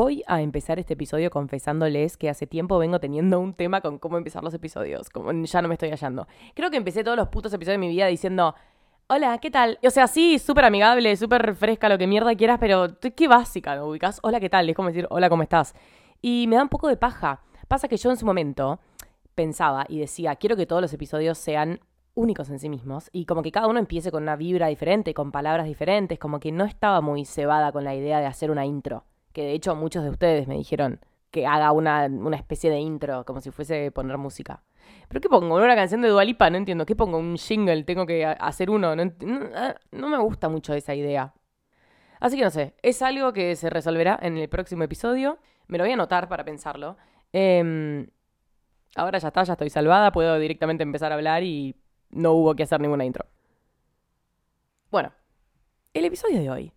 Voy a empezar este episodio confesándoles que hace tiempo vengo teniendo un tema con cómo empezar los episodios, como ya no me estoy hallando. Creo que empecé todos los putos episodios de mi vida diciendo, hola, ¿qué tal? O sea, sí, súper amigable, súper fresca, lo que mierda quieras, pero qué básica, ¿no ubicas? Hola, ¿qué tal? Es como decir, hola, ¿cómo estás? Y me da un poco de paja. Pasa que yo en su momento pensaba y decía, quiero que todos los episodios sean únicos en sí mismos y como que cada uno empiece con una vibra diferente, con palabras diferentes, como que no estaba muy cebada con la idea de hacer una intro que de hecho muchos de ustedes me dijeron que haga una, especie de intro, como si fuese poner música. ¿Pero qué pongo? ¿Una canción de Dualipa? No entiendo. ¿Qué pongo? ¿Un jingle? ¿Tengo que hacer uno? No, ah, no, me gusta mucho esa idea. Así que no sé, es algo que se resolverá en el próximo episodio. Me lo voy a anotar para pensarlo. Em, ahora ya está, ya estoy salvada, puedo directamente empezar a hablar y no hubo que hacer ninguna intro. Bueno, el episodio de hoy.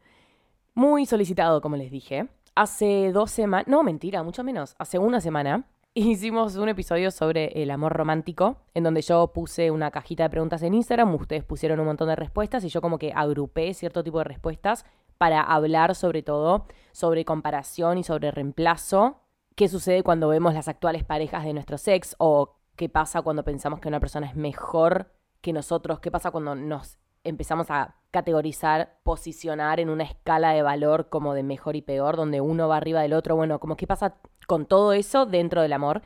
Muy solicitado, como les dije hace dos semanas, no, mentira, mucho menos, hace una semana, hicimos un episodio sobre el amor romántico, en donde yo puse una cajita de preguntas en Instagram, ustedes pusieron un montón de respuestas y yo como que agrupé cierto tipo de respuestas para hablar sobre todo sobre comparación y sobre reemplazo, qué sucede cuando vemos las actuales parejas de nuestro sex o qué pasa cuando pensamos que una persona es mejor que nosotros, qué pasa cuando nos empezamos a categorizar, posicionar en una escala de valor como de mejor y peor, donde uno va arriba del otro. Bueno, como qué pasa con todo eso dentro del amor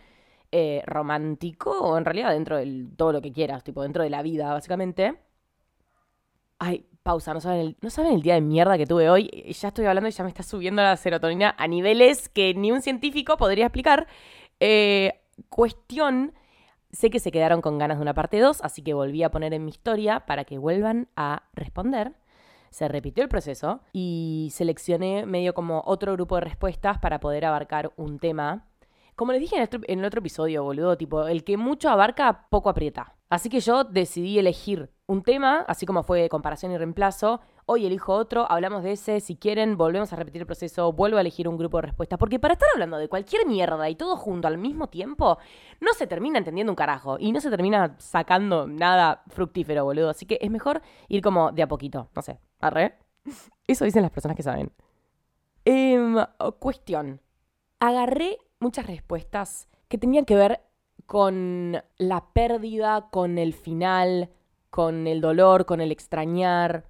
eh, romántico o en realidad dentro de todo lo que quieras, tipo dentro de la vida, básicamente. Ay, pausa, no saben, el, no saben el día de mierda que tuve hoy. Ya estoy hablando y ya me está subiendo la serotonina a niveles que ni un científico podría explicar. Eh, cuestión Sé que se quedaron con ganas de una parte 2, así que volví a poner en mi historia para que vuelvan a responder. Se repitió el proceso y seleccioné medio como otro grupo de respuestas para poder abarcar un tema. Como les dije en el otro episodio, boludo, tipo, el que mucho abarca, poco aprieta. Así que yo decidí elegir un tema, así como fue comparación y reemplazo, Hoy elijo otro, hablamos de ese, si quieren, volvemos a repetir el proceso, vuelvo a elegir un grupo de respuestas, porque para estar hablando de cualquier mierda y todo junto al mismo tiempo, no se termina entendiendo un carajo y no se termina sacando nada fructífero, boludo. Así que es mejor ir como de a poquito, no sé, arre. Eso dicen las personas que saben. Em, cuestión. Agarré muchas respuestas que tenían que ver con la pérdida, con el final, con el dolor, con el extrañar,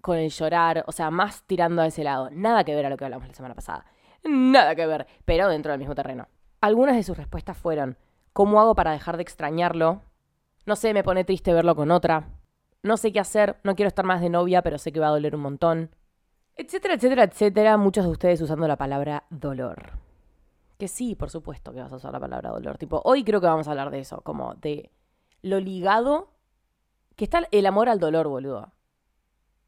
con el llorar, o sea, más tirando a ese lado. Nada que ver a lo que hablamos la semana pasada. Nada que ver, pero dentro del mismo terreno. Algunas de sus respuestas fueron, ¿cómo hago para dejar de extrañarlo? No sé, me pone triste verlo con otra. No sé qué hacer, no quiero estar más de novia, pero sé que va a doler un montón. Etcétera, etcétera, etcétera. Muchos de ustedes usando la palabra dolor. Que sí, por supuesto que vas a usar la palabra dolor. Tipo, hoy creo que vamos a hablar de eso, como de lo ligado que está el amor al dolor, boludo.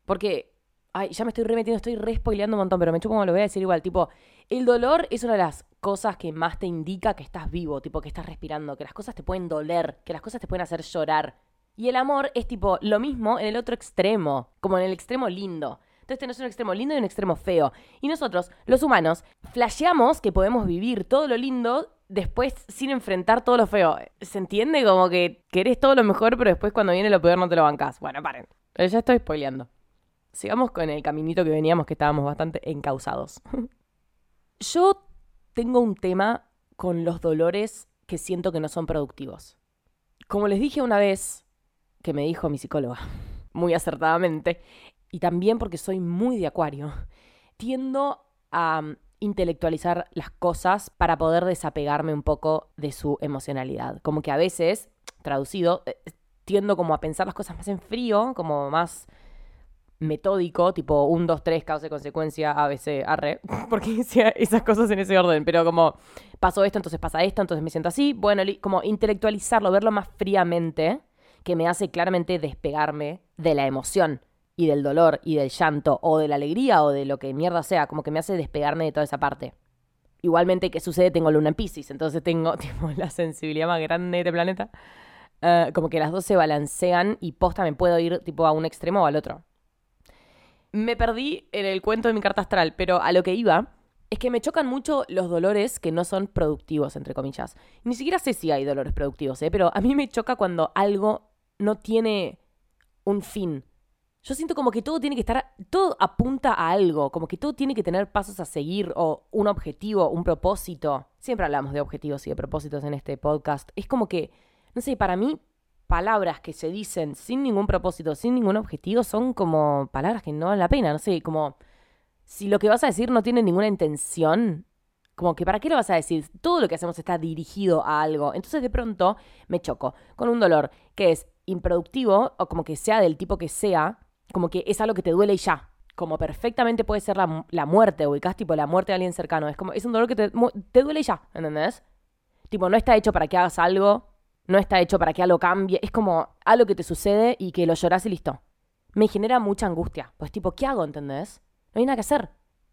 Porque, ay, ya me estoy remetiendo, estoy re spoileando un montón, pero me chupo como lo voy a decir igual. Tipo, el dolor es una de las cosas que más te indica que estás vivo, tipo, que estás respirando, que las cosas te pueden doler, que las cosas te pueden hacer llorar. Y el amor es tipo lo mismo en el otro extremo, como en el extremo lindo. Entonces tenés un extremo lindo y un extremo feo. Y nosotros, los humanos, flasheamos que podemos vivir todo lo lindo después sin enfrentar todo lo feo. ¿Se entiende? Como que querés todo lo mejor, pero después cuando viene lo peor no te lo bancás. Bueno, paren. Ya estoy spoileando sigamos con el caminito que veníamos, que estábamos bastante encausados. Yo tengo un tema con los dolores que siento que no son productivos. Como les dije una vez, que me dijo mi psicóloga, muy acertadamente, y también porque soy muy de acuario, tiendo a mm, intelectualizar las cosas para poder desapegarme un poco de su emocionalidad. Como que a veces, traducido, eh, tiendo como a pensar las cosas más en frío, como más metódico, tipo 1, 2, 3, causa y consecuencia, ABC, arre, porque decía esas cosas en ese orden, pero como pasó esto, entonces pasa esto, entonces me siento así, bueno, como intelectualizarlo, verlo más fríamente, que me hace claramente despegarme de la emoción y del dolor y del llanto o de la alegría o de lo que mierda sea, como que me hace despegarme de toda esa parte. Igualmente, ¿qué sucede? Tengo luna en Pisces, entonces tengo tipo, la sensibilidad más grande de este planeta. Eh, como que las dos se balancean y posta me puedo ir tipo a un extremo o al otro me perdí en el cuento de mi carta astral, pero a lo que iba es que me chocan mucho los dolores que no son productivos, entre comillas. Ni siquiera sé si hay dolores productivos, ¿eh? pero a mí me choca cuando algo no tiene un fin. Yo siento como que todo tiene que estar, todo apunta a algo, como que todo tiene que tener pasos a seguir o un objetivo, un propósito. Siempre hablamos de objetivos y de propósitos en este podcast. Es como que, no sé, para mí palabras que se dicen sin ningún propósito, sin ningún objetivo, son como palabras que no valen la pena, no sé, como si lo que vas a decir no tiene ninguna intención, como que ¿para qué lo vas a decir? Todo lo que hacemos está dirigido a algo. Entonces de pronto me choco con un dolor que es improductivo o como que sea del tipo que sea, como que es algo que te duele y ya. Como perfectamente puede ser la, la muerte, ubicás tipo la muerte de alguien cercano. Es como, es un dolor que te, duele ya, ¿entendés? Tipo, no está hecho para que hagas algo, no está hecho para que algo cambie. Es como algo que te sucede y que lo llorás y listo. Me genera mucha angustia. Pues tipo, ¿qué hago, entendés? No hay nada que hacer.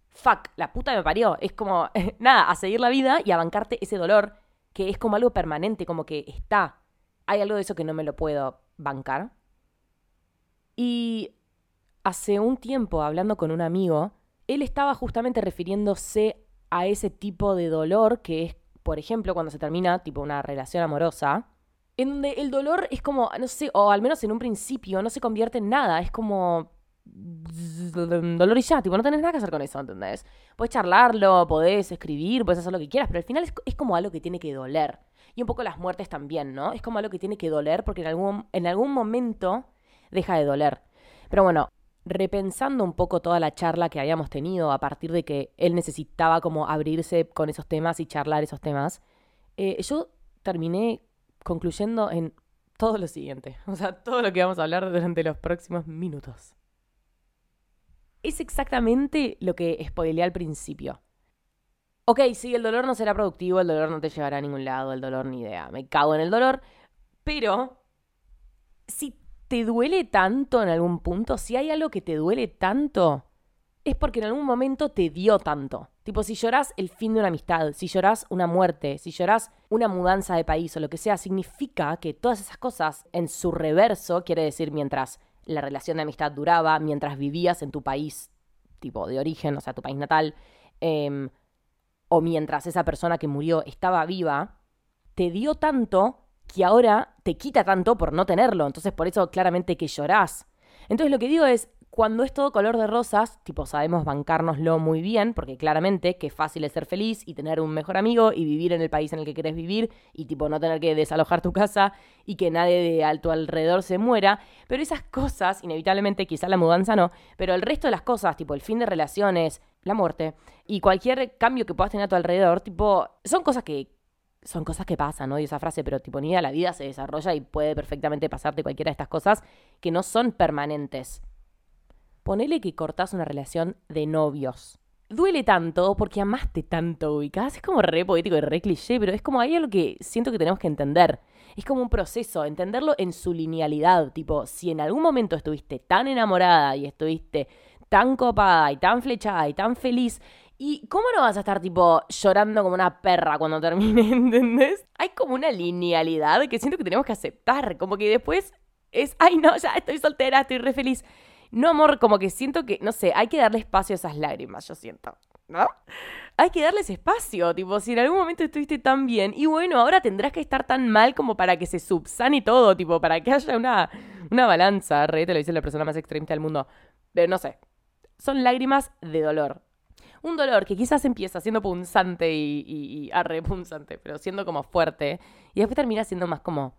Fuck, la puta me parió. Es como, nada, a seguir la vida y a bancarte ese dolor que es como algo permanente, como que está. Hay algo de eso que no me lo puedo bancar. Y hace un tiempo, hablando con un amigo, él estaba justamente refiriéndose a ese tipo de dolor que es, por ejemplo, cuando se termina tipo una relación amorosa, en donde el dolor es como, no sé, o al menos en un principio no se convierte en nada, es como dolor y ya, tipo, no tenés nada que hacer con eso, ¿entendés? Puedes charlarlo, podés escribir, podés hacer lo que quieras, pero al final es, es, como algo que tiene que doler. Y un poco las muertes también, ¿no? Es como algo que tiene que doler porque en algún, en algún momento deja de doler. Pero bueno, repensando un poco toda la charla que habíamos tenido a partir de que él necesitaba como abrirse con esos temas y charlar esos temas, eh, yo terminé concluyendo en todo lo siguiente, o sea, todo lo que vamos a hablar durante los próximos minutos. Es exactamente lo que spoileé al principio. Ok, sí, el dolor no será productivo, el dolor no te llevará a ningún lado, el dolor ni idea, me cago en el dolor, pero si te duele tanto en algún punto, si hay algo que te duele tanto, es porque en algún momento te dio tanto. Tipo, si llorás el fin de una amistad, si llorás una muerte, si llorás una mudanza de país o lo que sea, significa que todas esas cosas en su reverso, quiere decir mientras la relación de amistad duraba, mientras vivías en tu país, tipo de origen, o sea, tu país natal, em, o mientras esa persona que murió estaba viva, te dio tanto que ahora te quita tanto por no tenerlo. Entonces, por eso claramente que llorás. Entonces, lo que digo es, cuando es todo color de rosas, tipo, sabemos bancárnoslo muy bien, porque claramente que fácil es ser feliz y tener un mejor amigo y vivir en el país en el que querés vivir y, tipo, no tener que desalojar tu casa y que nadie de a tu alrededor se muera. Pero esas cosas, inevitablemente, quizá la mudanza no, pero el resto de las cosas, tipo, el fin de relaciones, la muerte y cualquier cambio que puedas tener a tu alrededor, tipo, son cosas que son cosas que pasan, ¿no? Y esa frase, pero tipo, ni la vida se desarrolla y puede perfectamente pasarte cualquiera de estas cosas que no son permanentes. Ponele que cortás una relación de novios. Duele tanto porque amaste tanto, ubicás. Es como re poético y re cliché, pero es como hay algo que siento que tenemos que entender. Es como un proceso, entenderlo en su linealidad. Tipo, si en algún momento estuviste tan enamorada y estuviste tan copada y tan flechada y tan feliz ¿Y cómo no vas a estar tipo llorando como una perra cuando termine, ¿entendés? Hay como una linealidad que siento que tenemos que aceptar, como que después es, ay no, ya estoy soltera, estoy re feliz. No, amor, como que siento que, no sé, hay que darle espacio a esas lágrimas, yo siento, ¿no? Hay que darles espacio, tipo, si en algún momento estuviste tan bien, y bueno, ahora tendrás que estar tan mal como para que se subsane todo, tipo, para que haya una, una balanza, re, te lo dice la persona más extremista del mundo. Pero no sé, son lágrimas de dolor, un dolor que quizás empieza siendo punzante y, y, y punzante, pero siendo como fuerte, y después termina siendo más como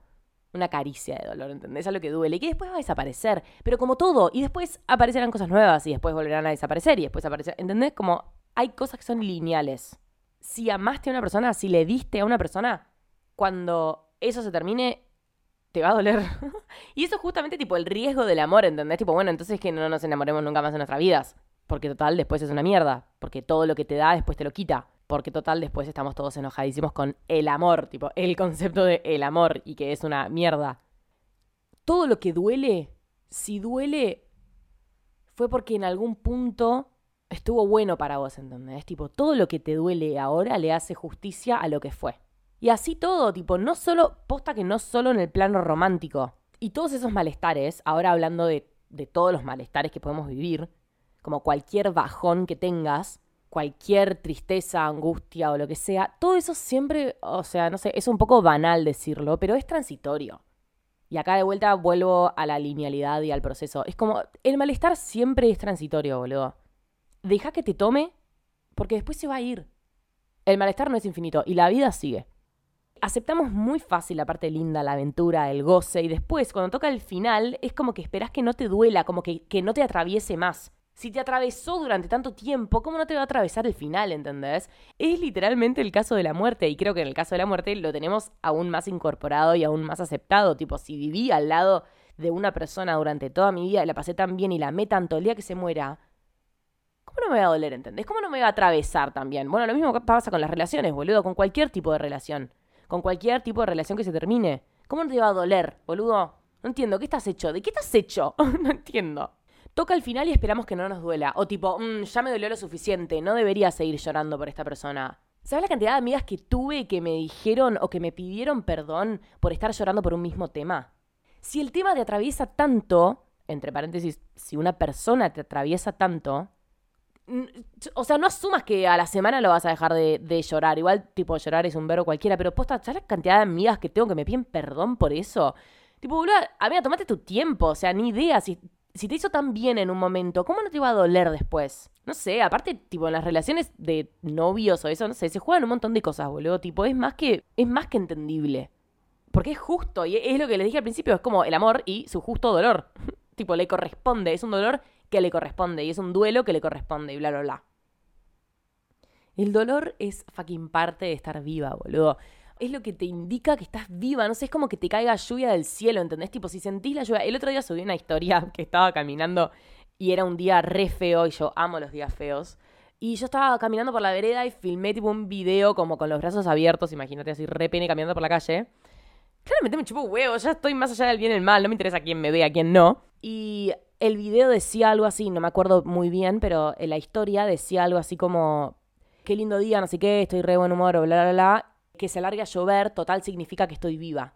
una caricia de dolor, ¿entendés? Algo que duele y que después va a desaparecer, pero como todo, y después aparecerán cosas nuevas y después volverán a desaparecer y después aparecer, ¿entendés? Como hay cosas que son lineales. Si amaste a una persona, si le diste a una persona, cuando eso se termine, te va a doler. y eso es justamente tipo el riesgo del amor, ¿entendés? Tipo, bueno, entonces que no nos enamoremos nunca más en nuestras vidas. Porque total, después es una mierda. Porque todo lo que te da después te lo quita. Porque total, después estamos todos enojadísimos con el amor. Tipo, el concepto de el amor y que es una mierda. Todo lo que duele, si duele, fue porque en algún punto estuvo bueno para vos, ¿entendés? Tipo, todo lo que te duele ahora le hace justicia a lo que fue. Y así todo, tipo, no solo, posta que no solo en el plano romántico. Y todos esos malestares, ahora hablando de, de todos los malestares que podemos vivir, como cualquier bajón que tengas, cualquier tristeza, angustia o lo que sea, todo eso siempre, o sea, no sé, es un poco banal decirlo, pero es transitorio. Y acá de vuelta vuelvo a la linealidad y al proceso. Es como, el malestar siempre es transitorio, boludo. Deja que te tome, porque después se va a ir. El malestar no es infinito y la vida sigue. Aceptamos muy fácil la parte linda, la aventura, el goce, y después, cuando toca el final, es como que esperas que no te duela, como que, que no te atraviese más. Si te atravesó durante tanto tiempo, ¿cómo no te va a atravesar el final, entendés? Es literalmente el caso de la muerte, y creo que en el caso de la muerte lo tenemos aún más incorporado y aún más aceptado. Tipo, si viví al lado de una persona durante toda mi vida y la pasé tan bien y la amé tanto el día que se muera, ¿cómo no me va a doler, entendés? ¿Cómo no me va a atravesar también? Bueno, lo mismo pasa con las relaciones, boludo, con cualquier tipo de relación. Con cualquier tipo de relación que se termine. ¿Cómo no te va a doler, boludo? No entiendo, ¿qué estás hecho? ¿De qué estás hecho? no entiendo. Toca al final y esperamos que no nos duela. O tipo, mm, ya me dolió lo suficiente, no debería seguir llorando por esta persona. ¿Sabes la cantidad de amigas que tuve que me dijeron o que me pidieron perdón por estar llorando por un mismo tema? Si el tema te atraviesa tanto, entre paréntesis, si una persona te atraviesa tanto, o sea, no asumas que a la semana lo vas a dejar de, llorar. Igual, tipo, llorar es un verbo cualquiera, pero posta, ¿sabes la cantidad de amigas que tengo que me piden perdón por eso? Tipo, boludo, amiga, tomate tu tiempo, o sea, ni idea. Si si te hizo tan bien en un momento, ¿cómo no te va a doler después? No sé, aparte, tipo, en las relaciones de novios o eso, no sé, se juegan un montón de cosas, boludo. Tipo, es más que, es más que entendible. Porque es justo, y es lo que les dije al principio, es como el amor y su justo dolor. tipo, le corresponde, es un dolor que le corresponde, y es un duelo que le corresponde, y bla, bla, bla. El dolor es fucking parte de estar viva, boludo es lo que te indica que estás viva, no sé, es como que te caiga lluvia del cielo, ¿entendés? Tipo, si sentís la lluvia. El otro día subí una historia que estaba caminando y era un día re feo y yo amo los días feos. Y yo estaba caminando por la vereda y filmé tipo un video como con los brazos abiertos, imagínate así re pene caminando por la calle. Claramente me chupo huevo, ya estoy más allá del bien y el mal, no me interesa quién me ve, a quién no. Y el video decía algo así, no me acuerdo muy bien, pero en la historia decía algo así como, qué lindo día, no sé qué, estoy re buen humor, bla, bla, bla que se alargue a llover, total significa que estoy viva.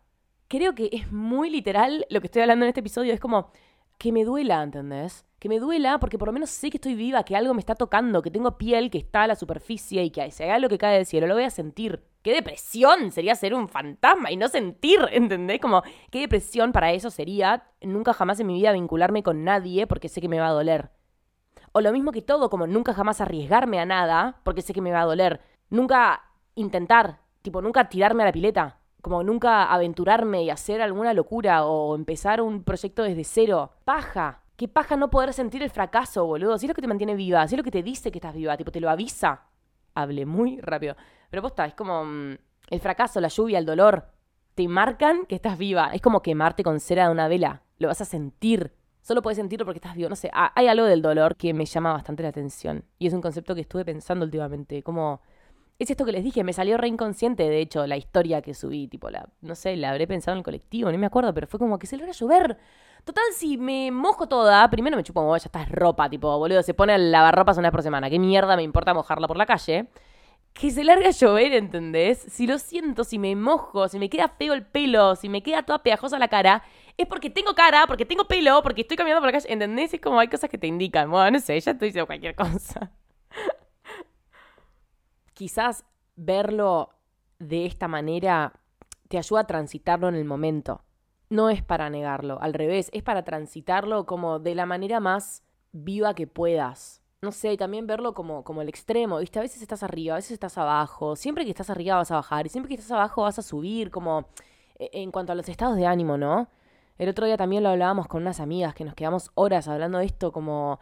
Creo que es muy literal lo que estoy hablando en este episodio. Es como que me duela, ¿entendés? Que me duela porque por lo menos sé que estoy viva, que algo me está tocando, que tengo piel que está a la superficie y que si hay algo que cae del cielo, lo voy a sentir. ¡Qué depresión sería ser un fantasma y no sentir! ¿Entendés? Como, qué depresión para eso sería nunca jamás en mi vida vincularme con nadie porque sé que me va a doler. O lo mismo que todo, como nunca jamás arriesgarme a nada porque sé que me va a doler. Nunca intentar tipo, nunca tirarme a la pileta, como nunca aventurarme y hacer alguna locura o empezar un proyecto desde cero. Paja. Qué paja no poder sentir el fracaso, boludo. Si es lo que te mantiene viva, si es lo que te dice que estás viva, tipo, te lo avisa. Hable muy rápido. Pero posta, es como mm, el fracaso, la lluvia, el dolor. Te marcan que estás viva. Es como quemarte con cera de una vela. Lo vas a sentir. Solo puedes sentirlo porque estás vivo. No sé, hay algo del dolor que me llama bastante la atención. Y es un concepto que estuve pensando últimamente. Como es esto que les dije, me salió re inconsciente, de hecho, la historia que subí, tipo, la, no sé, la habré pensado en el colectivo, no me acuerdo, pero fue como que se logra llover. Total, si me mojo toda, primero me chupo como, ya está ropa, tipo, boludo, se pone a lavar ropas una vez por semana, ¿qué mierda me importa mojarla por la calle? Que se larga a llover, ¿entendés? Si lo siento, si me mojo, si me queda feo el pelo, si me queda toda pegajosa la cara, es porque tengo cara, porque tengo pelo, porque estoy caminando por la calle, ¿entendés? Es como hay cosas que te indican, bueno, no sé, ya estoy diciendo cualquier cosa quizás verlo de esta manera te ayuda a transitarlo en el momento. No es para negarlo, al revés, es para transitarlo como de la manera más viva que puedas. No sé, también verlo como, como el extremo, ¿viste? A veces estás arriba, a veces estás abajo. Siempre que estás arriba vas a bajar y siempre que estás abajo vas a subir, como e, en cuanto a los estados de ánimo, ¿no? El otro día también lo hablábamos con unas amigas que nos quedamos horas hablando de esto, como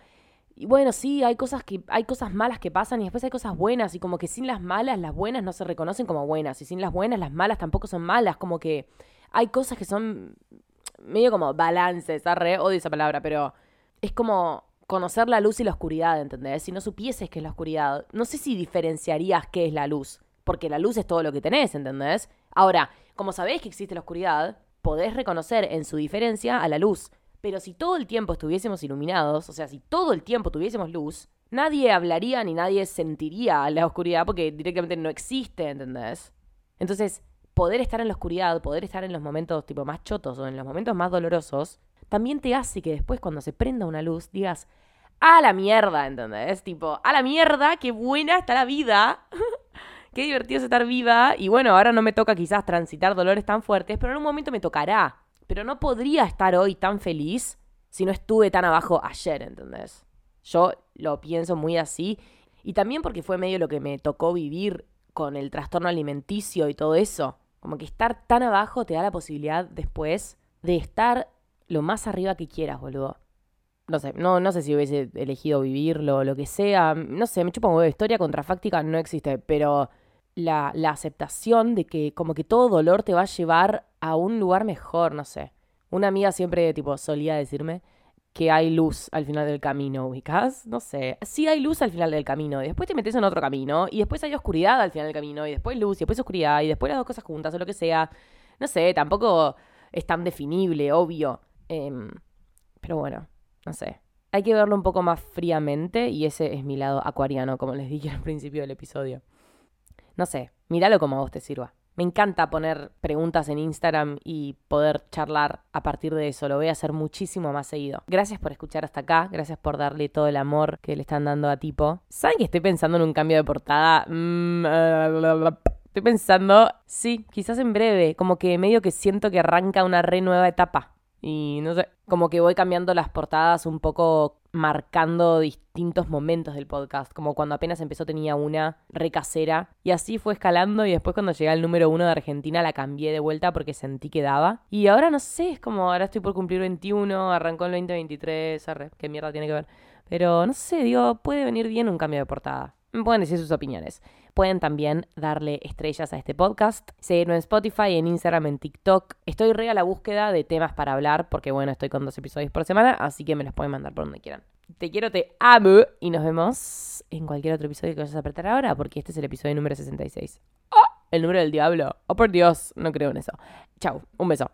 y bueno, sí, hay cosas que hay cosas malas que pasan y después hay cosas buenas y como que sin las malas las buenas no se reconocen como buenas y sin las buenas las malas tampoco son malas, como que hay cosas que son medio como balances, re odio esa palabra, pero es como conocer la luz y la oscuridad, ¿entendés? Si no supieses qué es la oscuridad, no sé si diferenciarías qué es la luz, porque la luz es todo lo que tenés, ¿entendés? Ahora, como sabés que existe la oscuridad, podés reconocer en su diferencia a la luz. Pero si todo el tiempo estuviésemos iluminados, o sea, si todo el tiempo tuviésemos luz, nadie hablaría ni nadie sentiría la oscuridad porque directamente no existe, ¿entendés? Entonces, poder estar en la oscuridad, poder estar en los momentos tipo más chotos o en los momentos más dolorosos, también te hace que después cuando se prenda una luz digas, a la mierda, ¿entendés? Tipo, a la mierda, qué buena está la vida. qué divertido es estar viva. Y bueno, ahora no me toca quizás transitar dolores tan fuertes, pero en un momento me tocará. Pero no podría estar hoy tan feliz si no estuve tan abajo ayer, ¿entendés? Yo lo pienso muy así. Y también porque fue medio lo que me tocó vivir con el trastorno alimenticio y todo eso. Como que estar tan abajo te da la posibilidad después de estar lo más arriba que quieras, boludo. No sé, no, no sé si hubiese elegido vivirlo o lo que sea. No sé, me chupa un huevo. Historia contrafáctica no existe, pero la, la aceptación de que como que todo dolor te va a llevar a un lugar mejor, no sé. Una amiga siempre, tipo, solía decirme que hay luz al final del camino, ubicás, no sé. Sí hay luz al final del camino, y después te metes en otro camino, y después hay oscuridad al final del camino, y después luz, y después oscuridad, y después las dos cosas juntas, o lo que sea. No sé, tampoco es tan definible, obvio. Em, pero bueno, no sé. Hay que verlo un poco más fríamente, y ese es mi lado acuariano, como les dije al principio del episodio. No sé, míralo como a vos te sirva. Me encanta poner preguntas en Instagram y poder charlar a partir de eso. Lo voy a hacer muchísimo más seguido. Gracias por escuchar hasta acá. Gracias por darle todo el amor que le están dando a Tipo. ¿Saben que estoy pensando en un cambio de portada? Mm, estoy pensando, sí, quizás en breve. Como que medio que siento que arranca una re nueva etapa. Y no sé, como que voy cambiando las portadas un poco marcando distintos momentos del podcast, como cuando apenas empezó tenía una recasera y así fue escalando y después cuando llegué al número uno de Argentina la cambié de vuelta porque sentí que daba y ahora no sé, es como ahora estoy por cumplir 21, arrancó el 2023, arre, qué mierda tiene que ver, pero no sé, digo, puede venir bien un cambio de portada. Me pueden decir sus opiniones. Pueden también darle estrellas a este podcast, seguirme en Spotify, en Instagram, en TikTok. Estoy re a la búsqueda de temas para hablar porque, bueno, estoy con dos episodios por semana, así que me los pueden mandar por donde quieran. Te quiero, te amo y nos vemos en cualquier otro episodio que vayas a apretar ahora porque este es el episodio número 66. ¡Oh! El número del diablo. Oh, por Dios, no creo en eso. Chau, un beso.